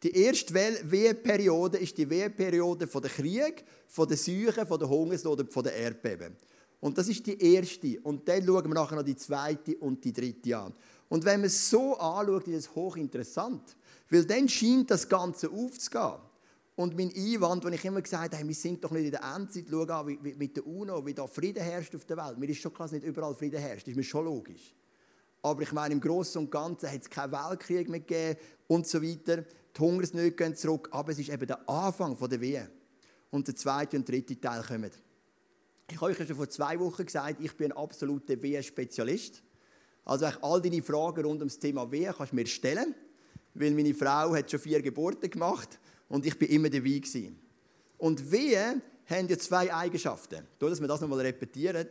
Die erste Wehenperiode ist die Wehenperiode von der Krieg, von der Seuchen, von der Hungersnot oder von der Erdbeben. Und das ist die erste. Und dann schauen wir nachher noch die zweite und die dritte an. Und wenn man es so anschaut, ist es hochinteressant. Weil dann scheint das Ganze aufzugehen. Und mein Einwand, wenn ich immer gesagt habe, wir sind doch nicht in der Endzeit, schau an, wie, wie, mit der UNO, wie da Frieden herrscht auf der Welt. Mir ist schon klar, dass nicht überall Frieden herrscht. Das ist mir schon logisch. Aber ich meine, im Großen und Ganzen hat es keinen Weltkrieg mehr gegeben und so weiter. Die Hungersnöte gehen zurück, aber es ist eben der Anfang der Wehe. Und der zweite und dritte Teil kommen. Ich habe euch schon vor zwei Wochen gesagt, ich bin ein absoluter Wehe-Spezialist. Also all deine Fragen rund um das Thema Wehe kannst du mir stellen, weil meine Frau hat schon vier Geburten gemacht und ich bin immer dabei gewesen. Und Wehen haben ja zwei Eigenschaften. Nur, dass wir das nochmal repetieren,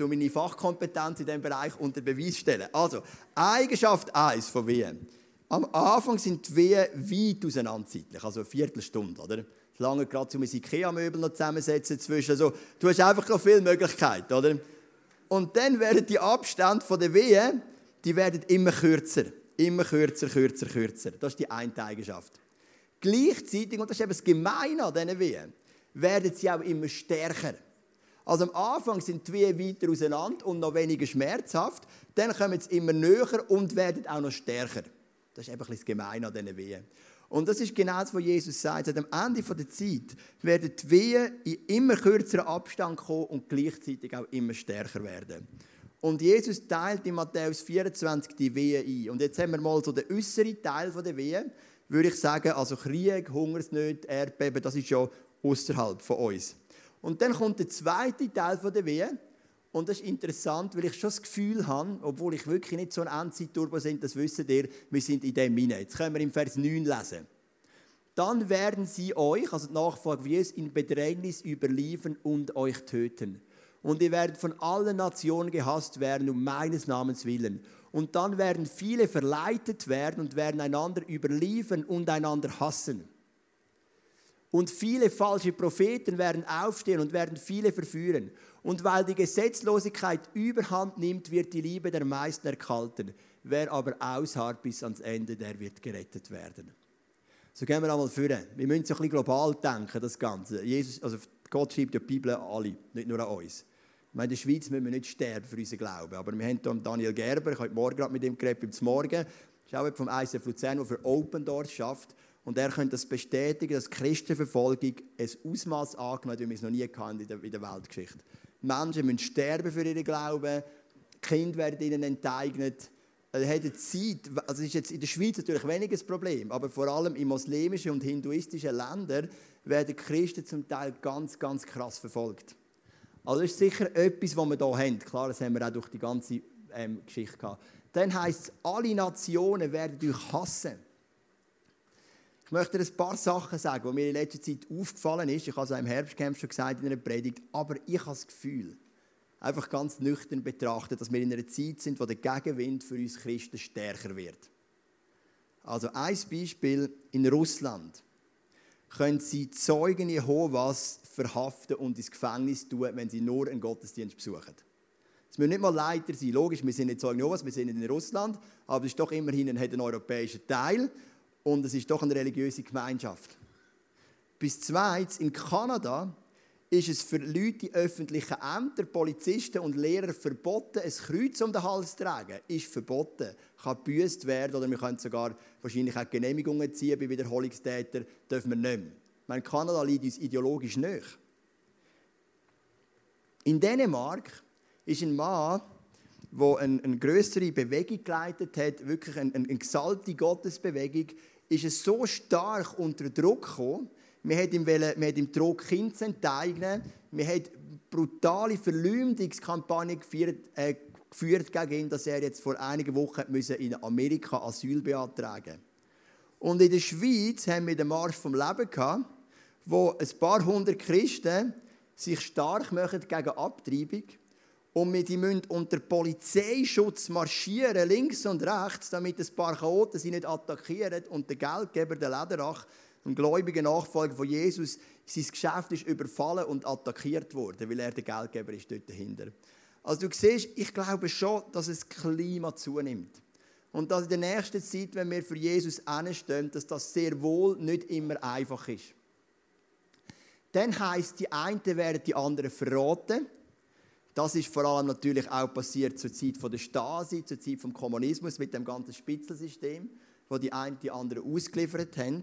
um meine Fachkompetenz in diesem Bereich unter Beweis zu stellen. Also, Eigenschaft 1 von Wehen. Am Anfang sind die Wehen weit auseinander zeitlich, also eine Viertelstunde, oder? Lange gerade um ein Ikea-Möbel noch zusammensetzen zwischen. Also, du hast einfach noch viele Möglichkeiten, oder? Und dann werden die Abstände der Wehen, die werden immer kürzer. Immer kürzer, kürzer, kürzer. Das ist die eine Eigenschaft. Gleichzeitig, und das ist eben das Gemeine an diesen Wehen, werden sie auch immer stärker. Also am Anfang sind die Wehen weiter auseinander und noch weniger schmerzhaft. Dann kommen sie immer näher und werden auch noch stärker. Das ist eben das Gemeine an diesen Wehen. Und das ist genau das, was Jesus sagt. Am Ende der Zeit werden die Wehen in immer kürzeren Abstand kommen und gleichzeitig auch immer stärker werden. Und Jesus teilt in Matthäus 24 die Wehen ein. Und jetzt haben wir mal so den äußeren Teil der Wehen würde ich sagen, also Krieg, Hungersnöte, Erdbeben, das ist ja außerhalb von uns. Und dann kommt der zweite Teil der Wehe. Und das ist interessant, weil ich schon das Gefühl habe, obwohl ich wirklich nicht so ein Endzeit-Turbo bin, das wissen ihr, wir sind in dem hinein. Jetzt können wir im Vers 9 lesen. Dann werden sie euch, also die Nachfolger wie es, in Bedrängnis überliefern und euch töten. Und ihr werdet von allen Nationen gehasst werden um meines Namens willen. Und dann werden viele verleitet werden und werden einander überliefern und einander hassen. Und viele falsche Propheten werden aufstehen und werden viele verführen. Und weil die Gesetzlosigkeit überhand nimmt, wird die Liebe der meisten erkalten. Wer aber ausharrt bis ans Ende, der wird gerettet werden. So gehen wir einmal führen. Wir müssen so ein bisschen global denken, das Ganze. Jesus, also Gott schreibt ja die Bibel an alle, nicht nur an uns. In der Schweiz müssen wir nicht sterben für unseren Glauben. Aber wir haben hier Daniel Gerber, ich habe heute Morgen mit ihm geredet, beim Morgen. Das ist auch vom ICF Luzern, der für Open Doors schafft. Und er könnte das bestätigen, dass Christenverfolgung ein Ausmaß angenommen hat, wie wir es noch nie hatten in der, Weltgeschichte. Menschen müssen sterben für ihren Glauben, Kinder werden ihnen enteignet. Er hat Zeit, also ist jetzt in der Schweiz natürlich weniger das Problem, aber vor allem in muslimischen und hinduistischen Ländern werden Christen zum Teil ganz, ganz krass verfolgt. Also das ist sicher etwas, was wir hier haben. Klar, das haben wir auch durch die ganze ähm, Geschichte gehabt. Dann heisst es, alle Nationen werden euch hassen. Ich möchte ein paar Sachen sagen, die mir in letzter Zeit aufgefallen ist. Ich habe es auch im Herbstcamp schon gesagt in einer Predigt. Aber ich habe das Gefühl, einfach ganz nüchtern betrachtet, dass wir in einer Zeit sind, wo der Gegenwind für uns Christen stärker wird. Also ein Beispiel in Russland können sie Zeugen Jehovas verhaften und ins Gefängnis tun, wenn sie nur einen Gottesdienst besuchen. Es müssen nicht mal Leiter sein. Logisch, wir sind nicht Zeugen Jehovas, wir sind in Russland, aber es ist doch immerhin ein, ein europäischer Teil und es ist doch eine religiöse Gemeinschaft. Bis zweites, in Kanada ist es für Leute in öffentlichen Ämtern, Polizisten und Lehrer verboten, ein Kreuz um den Hals zu tragen. Ist verboten. Kann gebüßt werden oder wir können sogar wahrscheinlich auch Genehmigungen ziehen bei Wiederholungstätern. Dürfen wir nicht mehr. Meine, Kanada liegt uns ideologisch nicht. In Dänemark ist ein Mann, der eine, eine größere Bewegung geleitet hat, wirklich eine, eine, eine Gottesbewegung, ist es so stark unter Druck gekommen, wir haben ihm, wollen, wir haben ihm Druck Kind enteignen. Wir haben brutale Verleumdungskampagne geführt, äh, geführt gegen ihn, dass er jetzt vor einigen Wochen in Amerika Asyl beantragen. Und in der Schweiz haben wir den Marsch vom Leben gehabt, wo ein paar hundert Christen sich stark machen gegen Abtreibung und wir die müssen unter Polizeischutz marschieren, links und rechts, damit ein paar Chaoten sie nicht attackieren und der Geldgeber, der Lederach, ein gläubiger Nachfolger von Jesus, sein Geschäft ist überfallen und attackiert worden, weil er der Geldgeber ist dort dahinter. Also du siehst, ich glaube schon, dass das Klima zunimmt. Und dass in der nächsten Zeit, wenn wir für Jesus anstehen, dass das sehr wohl nicht immer einfach ist. Dann heißt die einen werden die anderen verraten. Das ist vor allem natürlich auch passiert zur Zeit der Stasi, zur Zeit des Kommunismus mit dem ganzen Spitzelsystem, wo die einen die anderen ausgeliefert haben.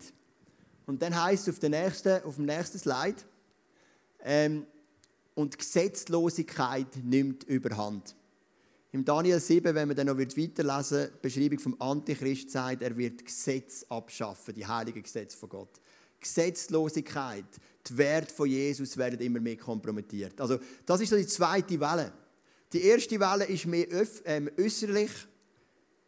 Und dann heißt es auf, nächsten, auf dem nächsten Slide, ähm, und Gesetzlosigkeit nimmt überhand. Im Daniel 7, wenn man dann noch weiterlesen die Beschreibung vom Antichrist sagt, er wird Gesetz abschaffen, die heiligen Gesetze von Gott. Gesetzlosigkeit, die Werte von Jesus werden immer mehr kompromittiert. Also das ist so die zweite Welle. Die erste Welle ist mehr ähm, äußerlich,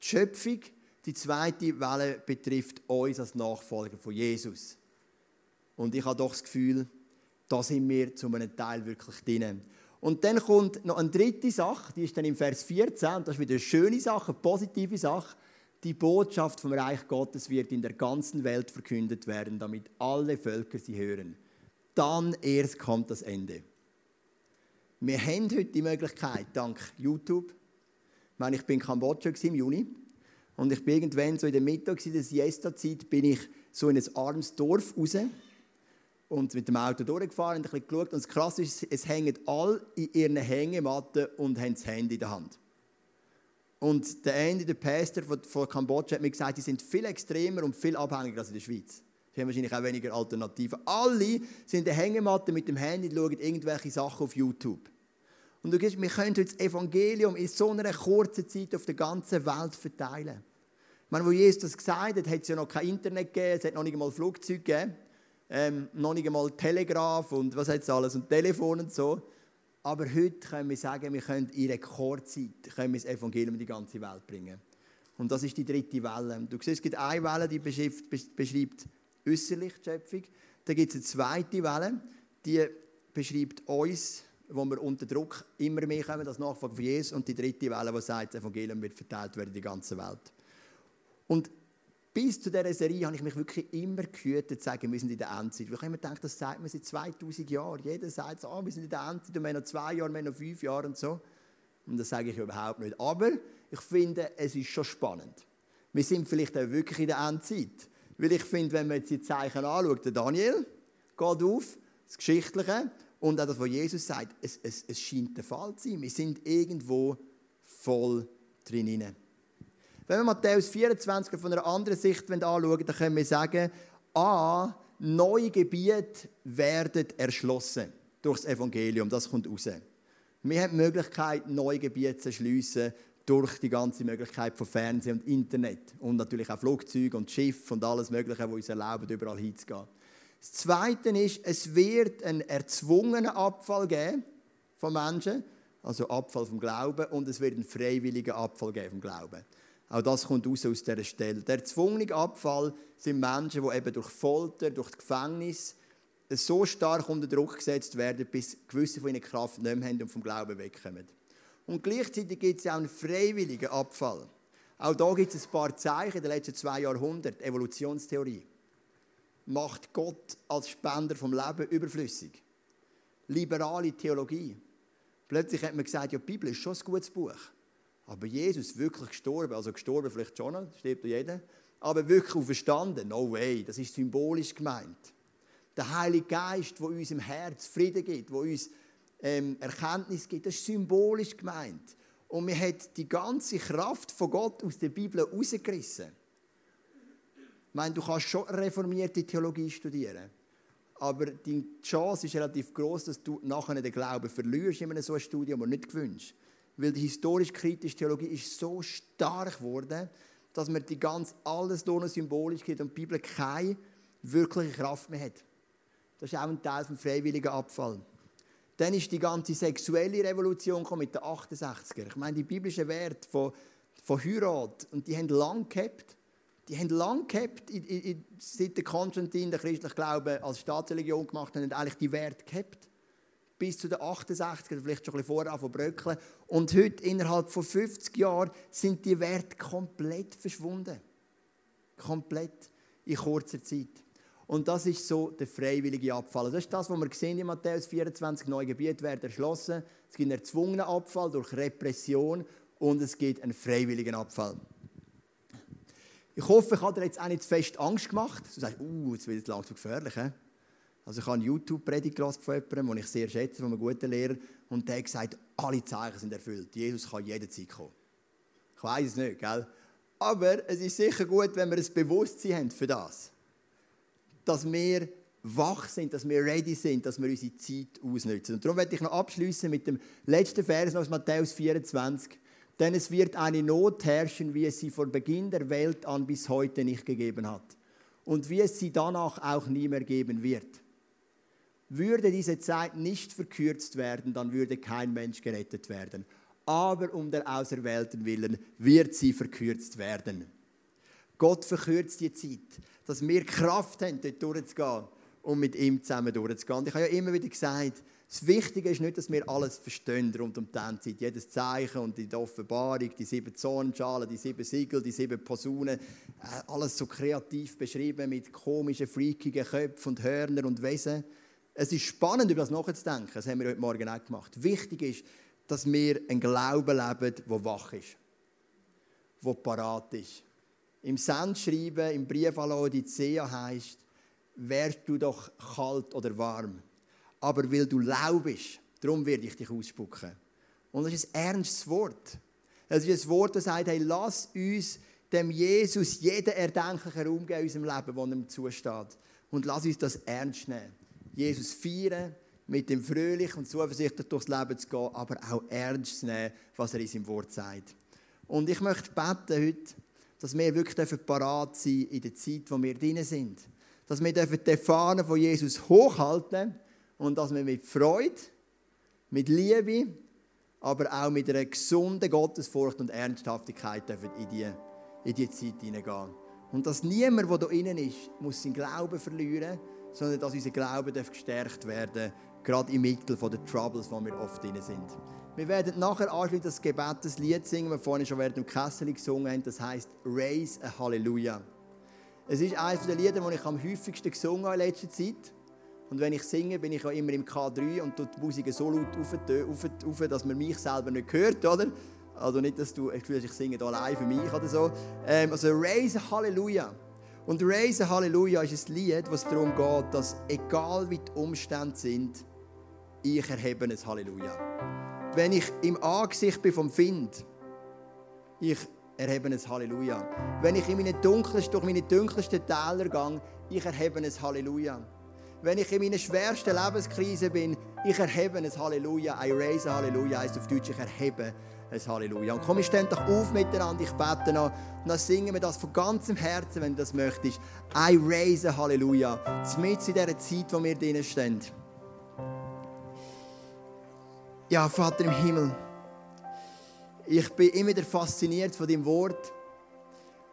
die Schöpfung. Die zweite Welle betrifft uns als Nachfolger von Jesus. Und ich habe doch das Gefühl, da sind wir zu einem Teil wirklich drin. Und dann kommt noch eine dritte Sache, die ist dann im Vers 14, und das ist wieder eine schöne Sache, eine positive Sache. Die Botschaft vom Reich Gottes wird in der ganzen Welt verkündet werden, damit alle Völker sie hören. Dann erst kommt das Ende. Wir haben heute die Möglichkeit, dank YouTube, ich meine, ich bin in Kambodscha im Juni, und ich bin irgendwann so in der Mittag, der Siesta-Zeit, bin ich so in ein armes Dorf raus und mit dem Auto durchgefahren und ein bisschen geschaut. Und das Krasse ist, es hängen alle in ihren Hängematten und haben das Handy in der Hand. Und der Andy, der Pastor von, von Kambodscha, hat mir gesagt, die sind viel extremer und viel abhängiger als in der Schweiz. Sie haben wahrscheinlich auch weniger Alternativen. Alle sind in der Hängematte mit dem Handy und schauen irgendwelche Sachen auf YouTube. Und du siehst, wir können das Evangelium in so einer kurzen Zeit auf der ganzen Welt verteilen. Ich meine, wo Jesus das gesagt hat, hat es ja noch kein Internet gegeben, es hat noch nicht einmal Flugzeuge gegeben ähm, noch nicht einmal Telegraph und was jetzt alles und Telefon und so. Aber heute können wir sagen, wir können in Rekordzeit können wir das Evangelium in die ganze Welt bringen. Und das ist die dritte Welle. Du siehst, es gibt eine Welle, die beschreibt, beschreibt äußerlich die Schöpfung. Dann gibt es eine zweite Welle, die beschreibt uns, wo wir unter Druck immer mehr kommen, das Nachfolger von Jesus. Und die dritte Welle, die sagt, das Evangelium wird verteilt werden in die ganze Welt. Und bis zu dieser Serie habe ich mich wirklich immer gehütet zu sagen, wir sind in der Endzeit. Ich habe immer gedacht, das sagt man seit 2000 Jahren. Jeder sagt so, oh, wir sind in der Endzeit und wir haben noch zwei Jahre, wir haben noch fünf Jahre und so. Und das sage ich überhaupt nicht. Aber ich finde, es ist schon spannend. Wir sind vielleicht auch wirklich in der Endzeit. Weil ich finde, wenn man jetzt die Zeichen anschaut, der Daniel geht auf, das Geschichtliche, und auch das, was Jesus sagt, es, es, es scheint der Fall zu sein. Wir sind irgendwo voll drin. Wenn wir Matthäus 24 von einer anderen Sicht anschauen, dann können wir sagen, A, neue Gebiete werden erschlossen durch das Evangelium. Das kommt raus. Wir haben die Möglichkeit, neue Gebiete zu erschliessen durch die ganze Möglichkeit von Fernsehen und Internet. Und natürlich auch Flugzeuge und Schiff und alles Mögliche, wo uns erlauben, überall hinzugehen. Das Zweite ist, es wird einen erzwungenen Abfall geben von Menschen, also Abfall vom Glauben, und es wird einen freiwilligen Abfall geben vom Glauben. Auch das kommt raus aus dieser Stelle. Der erzwungene Abfall sind Menschen, die eben durch Folter, durch das Gefängnis so stark unter Druck gesetzt werden, bis gewisse von ihnen Kraft nicht mehr haben und vom Glauben wegkommen. Und gleichzeitig gibt es auch einen freiwilligen Abfall. Auch da gibt es ein paar Zeichen den letzten zwei Jahrhunderten. Evolutionstheorie macht Gott als Spender vom Leben überflüssig. Liberale Theologie. Plötzlich hat man gesagt, ja, die Bibel ist schon ein gutes Buch. Aber Jesus wirklich gestorben, also gestorben vielleicht schon, stirbt jeder, aber wirklich auferstanden, no way, das ist symbolisch gemeint. Der Heilige Geist, der uns im Herz Frieden gibt, der uns ähm, Erkenntnis gibt, das ist symbolisch gemeint. Und man hat die ganze Kraft von Gott aus der Bibel rausgerissen. Ich meine, du kannst schon reformierte Theologie studieren, aber die Chance ist relativ groß, dass du nachher den Glauben verlierst in einem so Studium, das nicht gewünscht weil die historisch-kritische Theologie ist so stark geworden, dass man die ganz alles nur symbolisch geht und die Bibel keine wirkliche Kraft mehr hat. Das ist auch ein Teil vom freiwilligen Abfall. Dann ist die ganze sexuelle Revolution mit den 68er. Ich meine, die biblischen Werte von, von Heirat, und die haben lang gehabt. Die haben lang gehabt, seit der Konstantin den christlichen Glauben als Staatsreligion gemacht hat, haben eigentlich die Werte gehabt bis zu den 68 er vielleicht schon ein bisschen vorher von bröckeln. Und heute, innerhalb von 50 Jahren, sind die Werte komplett verschwunden. Komplett in kurzer Zeit. Und das ist so der freiwillige Abfall. Das ist das, was wir sehen in Matthäus 24. Neue Gebiete werden erschlossen. Es gibt einen erzwungenen Abfall durch Repression und es gibt einen freiwilligen Abfall. Ich hoffe, ich habe dir jetzt auch nicht zu fest Angst gemacht. Du sagst, uh, jetzt wird es langsam gefährlich. He? Also ich habe eine YouTube-Predigt von jemandem, den ich sehr schätze, von einem guten Lehrer, und der hat gesagt, alle Zeichen sind erfüllt. Jesus kann jederzeit kommen. Ich weiß es nicht, gell? Aber es ist sicher gut, wenn wir ein Bewusstsein haben für das. Dass wir wach sind, dass wir ready sind, dass wir unsere Zeit ausnutzen. Und darum werde ich noch abschließen mit dem letzten Vers aus Matthäus 24. Denn es wird eine Not herrschen, wie es sie von Beginn der Welt an bis heute nicht gegeben hat. Und wie es sie danach auch nie mehr geben wird. Würde diese Zeit nicht verkürzt werden, dann würde kein Mensch gerettet werden. Aber um der Auserwählten willen wird sie verkürzt werden. Gott verkürzt die Zeit, dass wir Kraft haben, dort durchzugehen um mit ihm zusammen durchzugehen. Und ich habe ja immer wieder gesagt, das Wichtige ist nicht, dass wir alles verstehen rund um die Endzeit. Jedes Zeichen und die Offenbarung, die sieben Zornschalen, die sieben Siegel, die sieben Posaunen, äh, alles so kreativ beschrieben mit komischen, freakigen Köpfen und Hörnern und Wesen. Es ist spannend, über das nachzudenken. Das haben wir heute Morgen auch gemacht. Wichtig ist, dass wir einen Glauben leben, der wach ist, der parat ist. Im Sendschreiben, im Brief an Laodicea heißt, wärst du doch kalt oder warm. Aber weil du lau bist, darum werde ich dich ausspucken. Und das ist ein ernstes Wort. Es ist ein Wort, das sagt, hey, lass uns dem Jesus jeden erdenklichen Raum geben in unserem Leben, der ihm zusteht. Und lass uns das ernst nehmen. Jesus feiern, mit dem fröhlich und zuversichtlich durchs Leben zu gehen, aber auch ernst zu nehmen, was er in seinem Wort sagt. Und ich möchte beten heute, dass wir wirklich parat sein in der Zeit, wo wir drin sind dass wir die Fahne von Jesus hochhalten und dass wir mit Freude, mit Liebe, aber auch mit einer gesunden Gottesfurcht und Ernsthaftigkeit in die, in die Zeit hineingehen. Und dass niemand, der hier innen ist, muss seinen Glauben verlieren, sondern dass unser Glaube gestärkt werden gerade im Mittel der Troubles, wo wir oft drin sind. Wir werden nachher anschließend das Gebet, das Lied singen, das wir vorhin schon während dem Kessel gesungen haben. Das heißt Raise a Hallelujah. Es ist eines der Lieder, die ich am häufigsten gesungen habe in letzter Zeit. Und wenn ich singe, bin ich auch immer im K3 und tue die Musik so laut auf, auf, auf, dass man mich selber nicht hört, oder? Also nicht, dass du das Gefühl ich singe hier allein für mich oder so. Ähm, also Raise Halleluja. Und Raise Halleluja ist ein Lied, was darum geht, dass egal wie die Umstände sind, ich erhebe ein Halleluja. Wenn ich im Angesicht bin vom Find, ich erhebe ein Halleluja. Wenn ich in meine dunkelsten, durch meine dunkelsten Täler gehe, ich erhebe ein Halleluja. Wenn ich in meiner schwersten Lebenskrise bin, ich erhebe ein Halleluja. I raise Halleluja heisst auf Deutsch, ich erhebe ein Halleluja. Und komm, wir stehen doch auf miteinander, ich bete noch. Und dann singen wir das von ganzem Herzen, wenn du das möchtest. I raise a Halleluja. Mit in dieser Zeit, wo wir drinnen stehen. Ja, Vater im Himmel. Ich bin immer wieder fasziniert von dem Wort.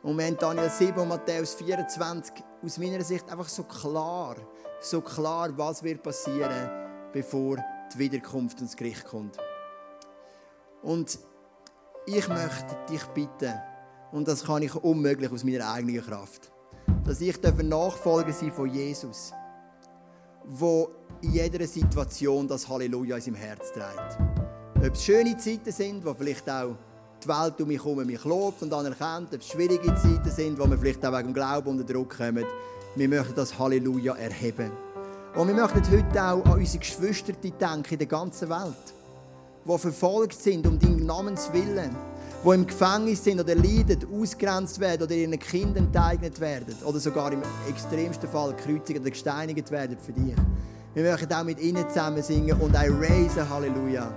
Und wir haben Daniel 7 und Matthäus 24 aus meiner Sicht einfach so klar, so klar, was wird passieren, bevor die Wiederkunft ins Gericht kommt. Und ich möchte dich bitten, und das kann ich unmöglich aus meiner eigenen Kraft, dass ich Nachfolger sein von Jesus, wo in jeder Situation das Halleluja in seinem Herz trägt. Ob es schöne Zeiten sind, wo vielleicht auch die Welt um mich herum mich lobt und anerkennt, ob es schwierige Zeiten sind, wo wir vielleicht auch wegen dem Glauben unter Druck kommen. Wir möchten das Halleluja erheben. Und wir möchten heute auch an unsere Geschwister denken in der ganzen Welt, die verfolgt sind um deinen Namens Willen, die im Gefängnis sind oder leiden, ausgrenzt werden oder ihren Kindern enteignet werden oder sogar im extremsten Fall gekreuzigt oder gesteinigt werden für dich. Wir möchten auch mit ihnen zusammen singen und ein Raise Halleluja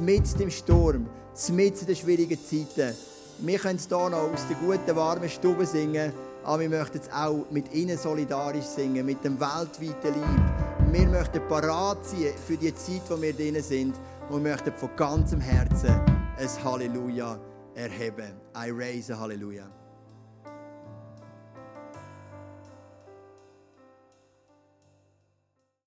mitten im Sturm, in den schwierigen Zeiten. Wir können es hier noch aus der guten, warmen Stube singen, aber wir möchten es auch mit ihnen solidarisch singen, mit dem weltweiten Lieb. Wir möchten parat sein für die Zeit, wo wir drin sind und möchten von ganzem Herzen ein Halleluja erheben. I raise a Halleluja.